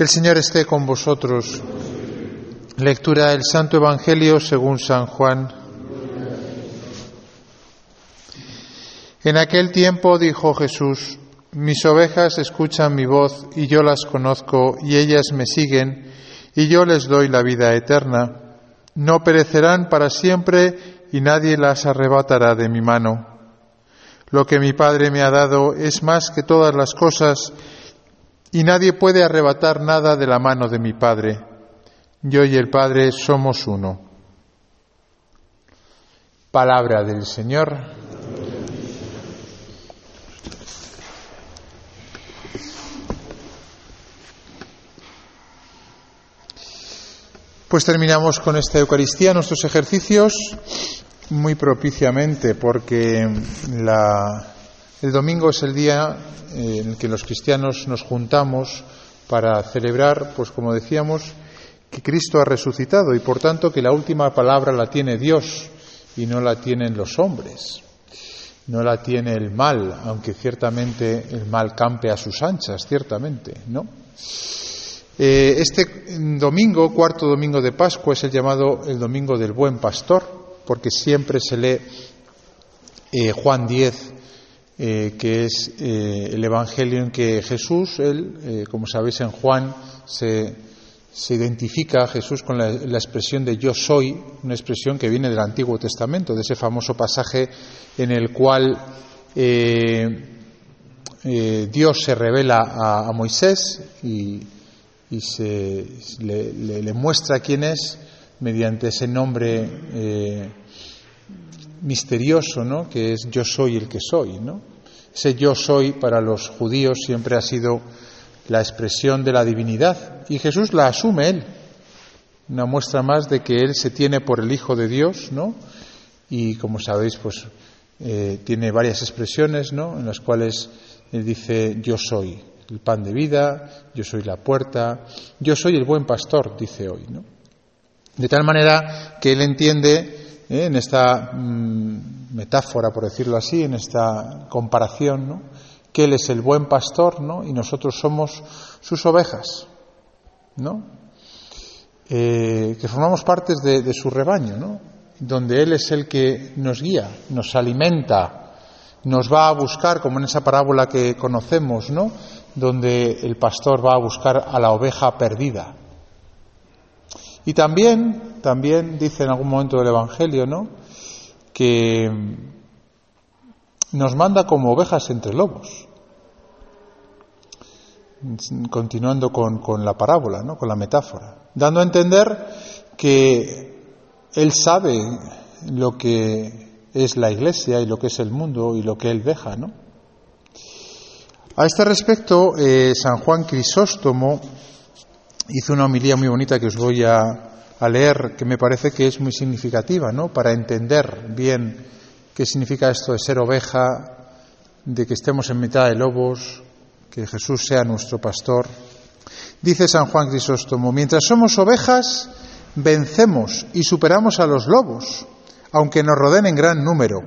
El Señor esté con vosotros. Lectura del Santo Evangelio según San Juan. En aquel tiempo dijo Jesús, mis ovejas escuchan mi voz y yo las conozco y ellas me siguen y yo les doy la vida eterna. No perecerán para siempre y nadie las arrebatará de mi mano. Lo que mi Padre me ha dado es más que todas las cosas y nadie puede arrebatar nada de la mano de mi Padre. Yo y el Padre somos uno. Palabra del Señor. Pues terminamos con esta Eucaristía, nuestros ejercicios, muy propiciamente, porque la, el domingo es el día eh, en el que los cristianos nos juntamos para celebrar, pues como decíamos, que Cristo ha resucitado y por tanto que la última palabra la tiene Dios y no la tienen los hombres. No la tiene el mal, aunque ciertamente el mal campe a sus anchas, ciertamente, ¿no? Eh, este domingo, cuarto domingo de Pascua, es el llamado el domingo del buen pastor, porque siempre se lee eh, Juan 10, eh, que es eh, el Evangelio en que Jesús, él, eh, como sabéis en Juan, se, se identifica a Jesús con la, expresión de yo soy, una expresión que viene del Antiguo Testamento, de ese famoso pasaje en el cual Dios se revela a, Moisés y, y se, le, muestra quién es mediante ese nombre misterioso, ¿no? Que es yo soy el que soy, ¿no? Ese yo soy para los judíos siempre ha sido la expresión de la divinidad y Jesús la asume él. Una muestra más de que él se tiene por el Hijo de Dios, ¿no? Y como sabéis, pues eh, tiene varias expresiones, ¿no? En las cuales él dice yo soy el pan de vida, yo soy la puerta, yo soy el buen pastor, dice hoy, ¿no? De tal manera que él entiende en esta mmm, metáfora, por decirlo así, en esta comparación, que Él es el buen pastor ¿no? y nosotros somos sus ovejas, ¿no? Eh, que formamos parte de, de, su rebaño, ¿no? donde Él es el que nos guía, nos alimenta, nos va a buscar, como en esa parábola que conocemos, ¿no? donde el pastor va a buscar a la oveja perdida. Y también, también dice en algún momento del Evangelio, ¿no? Que nos manda como ovejas entre lobos. Continuando con, con la parábola, ¿no? Con la metáfora. Dando a entender que Él sabe lo que es la iglesia y lo que es el mundo y lo que Él deja, ¿no? A este respecto, eh, San Juan Crisóstomo hizo una homilía muy bonita que os voy a, leer, que me parece que es muy significativa, ¿no? Para entender bien qué significa esto de ser oveja, de que estemos en mitad de lobos, que Jesús sea nuestro pastor. Dice San Juan Crisóstomo, mientras somos ovejas, vencemos y superamos a los lobos, aunque nos rodeen en gran número.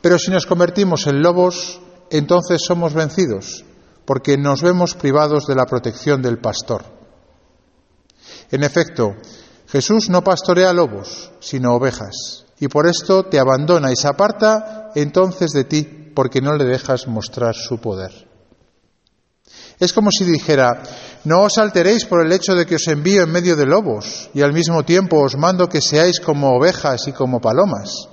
Pero si nos convertimos en lobos, entonces somos vencidos, porque nos vemos privados de la protección del pastor. En efecto, Jesús no pastorea lobos, sino ovejas, y por esto te abandona y se aparta entonces de ti, porque no le dejas mostrar su poder. Es como si dijera, no os alteréis por el hecho de que os envío en medio de lobos, y al mismo tiempo os mando que seáis como ovejas y como palomas.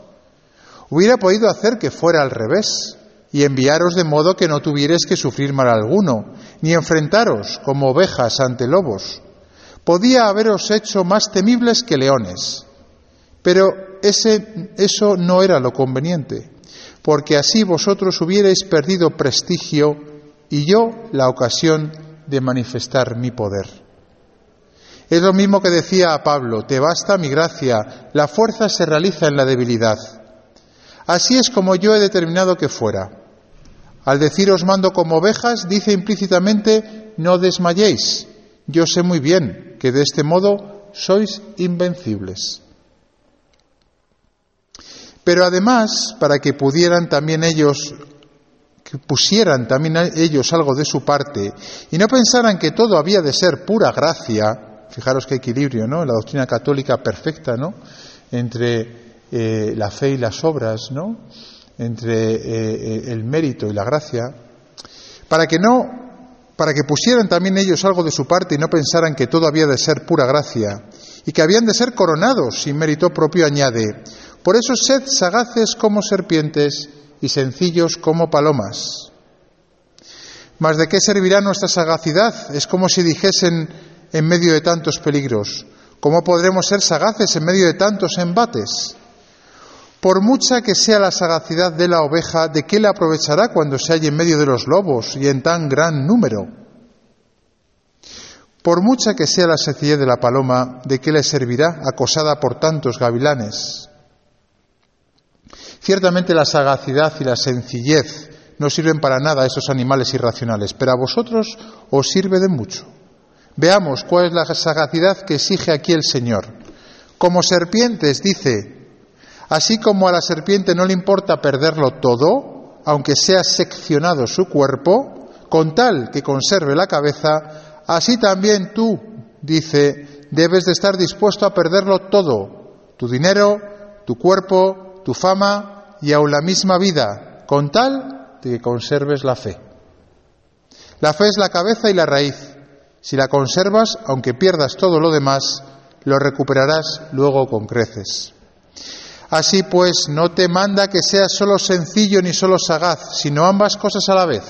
Hubiera podido hacer que fuera al revés, y enviaros de modo que no tuvierais que sufrir mal alguno, ni enfrentaros como ovejas ante lobos. Podía haberos hecho más temibles que leones, pero ese, eso no era lo conveniente, porque así vosotros hubierais perdido prestigio y yo la ocasión de manifestar mi poder. Es lo mismo que decía a Pablo, te basta mi gracia, la fuerza se realiza en la debilidad. Así es como yo he determinado que fuera. Al decir os mando como ovejas, dice implícitamente no desmayéis. Yo sé muy bien que de este modo sois invencibles. Pero además, para que pudieran también ellos que pusieran también ellos algo de su parte y no pensaran que todo había de ser pura gracia, fijaros qué equilibrio, ¿no? La doctrina católica perfecta, ¿no? Entre eh, la fe y las obras, ¿no? Entre eh, eh, el mérito y la gracia, para que no, para que pusieran también ellos algo de su parte y no pensaran que todo había de ser pura gracia y que habían de ser coronados sin mérito propio, añade. Por eso sed sagaces como serpientes y sencillos como palomas. Mas ¿de qué servirá nuestra sagacidad? Es como si dijesen en medio de tantos peligros, ¿cómo podremos ser sagaces en medio de tantos embates? Por mucha que sea la sagacidad de la oveja, ¿de qué le aprovechará cuando se halle en medio de los lobos y en tan gran número? Por mucha que sea la sencillez de la paloma, ¿de qué le servirá acosada por tantos gavilanes? Ciertamente la sagacidad y la sencillez no sirven para nada a esos animales irracionales, pero a vosotros os sirve de mucho. Veamos cuál es la sagacidad que exige aquí el Señor. Como serpientes, dice, así como a la serpiente no le importa perderlo todo, aunque sea seccionado su cuerpo, con tal que conserve la cabeza, así también tú, dice, debes de estar dispuesto a perderlo todo, tu dinero, tu cuerpo, tu fama y aun la misma vida, con tal de que conserves la fe. La fe es la cabeza y la raíz. Si la conservas, aunque pierdas todo lo demás, lo recuperarás luego con creces. Así pues, no te manda que seas solo sencillo ni solo sagaz, sino ambas cosas a la vez,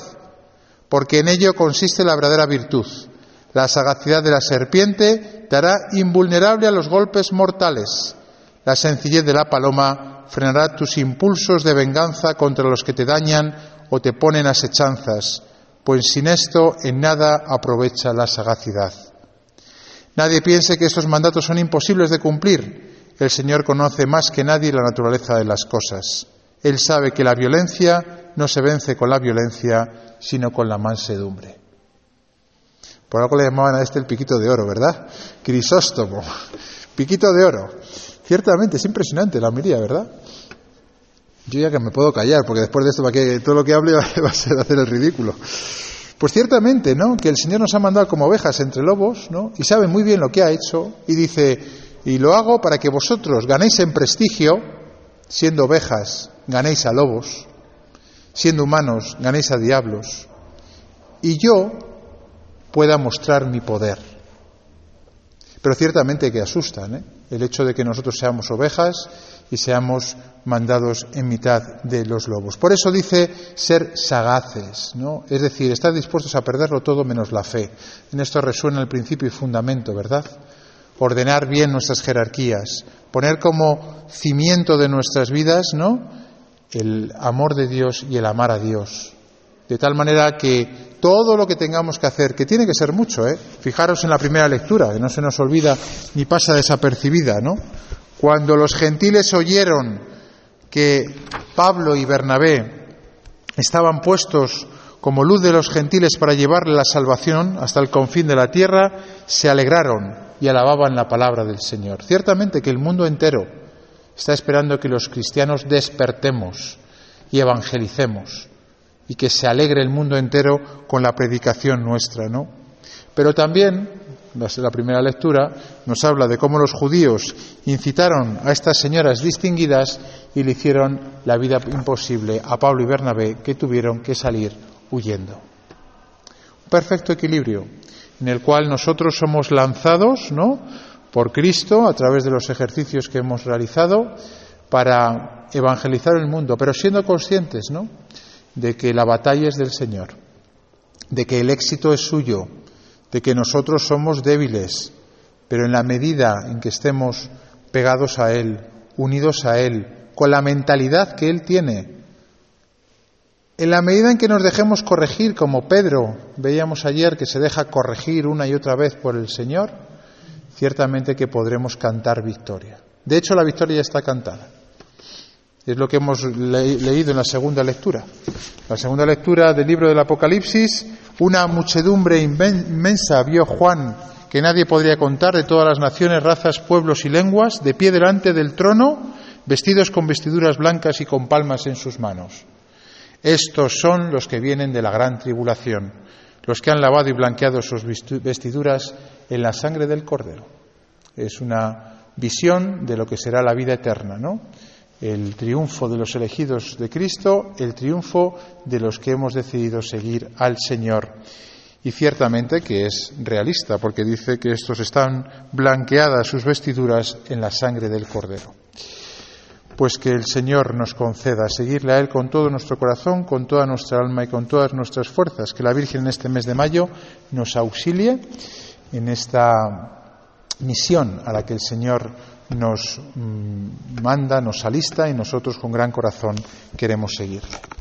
porque en ello consiste la verdadera virtud. La sagacidad de la serpiente te hará invulnerable a los golpes mortales. La sencillez de la paloma frenará tus impulsos de venganza contra los que te dañan o te ponen asechanzas pues sin esto en nada aprovecha la sagacidad. Nadie piense que estos mandatos son imposibles de cumplir. El Señor conoce más que nadie la naturaleza de las cosas. Él sabe que la violencia no se vence con la violencia, sino con la mansedumbre. Por algo le llamaban a este el piquito de oro, ¿verdad? Crisóstomo, piquito de oro. Ciertamente, es impresionante la homilia, ¿verdad? Yo ya que me puedo callar, porque después de esto todo lo que hable va a ser hacer el ridículo. Pues ciertamente, ¿no? Que el Señor nos ha mandado como ovejas entre lobos, ¿no? Y sabe muy bien lo que ha hecho y dice, y lo hago para que vosotros ganéis en prestigio, siendo ovejas, ganéis a lobos, siendo humanos, ganéis a diablos, y yo pueda mostrar mi poder. Pero ciertamente que asustan, ¿eh? El hecho de que nosotros seamos ovejas y seamos mandados en mitad de los lobos. Por eso dice ser sagaces, ¿no? Es decir, estar dispuestos a perderlo todo menos la fe. En esto resuena el principio y fundamento, ¿verdad? Ordenar bien nuestras jerarquías, poner como cimiento de nuestras vidas, ¿no? El amor de Dios y el amar a Dios. De tal manera que todo lo que tengamos que hacer, que tiene que ser mucho, ¿eh? Fijaros en la primera lectura, que no se nos olvida ni pasa desapercibida, ¿no? Cuando los gentiles oyeron que Pablo y Bernabé estaban puestos como luz de los gentiles para llevarle la salvación hasta el confín de la tierra, se alegraron y alababan la palabra del Señor. Ciertamente que el mundo entero está esperando que los cristianos despertemos y evangelicemos y que se alegre el mundo entero con la predicación nuestra, ¿no? Pero también la primera lectura, nos habla de cómo los judíos incitaron a estas señoras distinguidas y le hicieron la vida imposible a Pablo y Bernabé, que tuvieron que salir huyendo. Un perfecto equilibrio en el cual nosotros somos lanzados, ¿no? por Cristo a través de los ejercicios que hemos realizado para evangelizar el mundo, pero siendo conscientes, ¿no? de que la batalla es del Señor, de que el éxito es suyo, de que nosotros somos débiles, pero en la medida en que estemos pegados a Él, unidos a Él, con la mentalidad que Él tiene, en la medida en que nos dejemos corregir, como Pedro veíamos ayer que se deja corregir una y otra vez por el Señor, ciertamente que podremos cantar victoria. De hecho, la victoria ya está cantada. Es lo que hemos leído en la segunda lectura. La segunda lectura del libro del Apocalipsis, una muchedumbre inmensa vio Juan que nadie podría contar de todas las naciones, razas, pueblos y lenguas, de pie delante del trono, vestidos con vestiduras blancas y con palmas en sus manos. Estos son los que vienen de la gran tribulación, los que han lavado y blanqueado sus vestiduras en la sangre del Cordero. Es una visión de lo que será la vida eterna, ¿no? El triunfo de los elegidos de Cristo, el triunfo de los que hemos decidido seguir al Señor. Y ciertamente que es realista, porque dice que estos están blanqueadas sus vestiduras en la sangre del Cordero. Pues que el Señor nos conceda seguirle a Él con todo nuestro corazón, con toda nuestra alma y con todas nuestras fuerzas. Que la Virgen en este mes de mayo nos auxilie en esta misión a la que el Señor nos mm, manda, nos alista y nosotros con gran corazón queremos seguirle.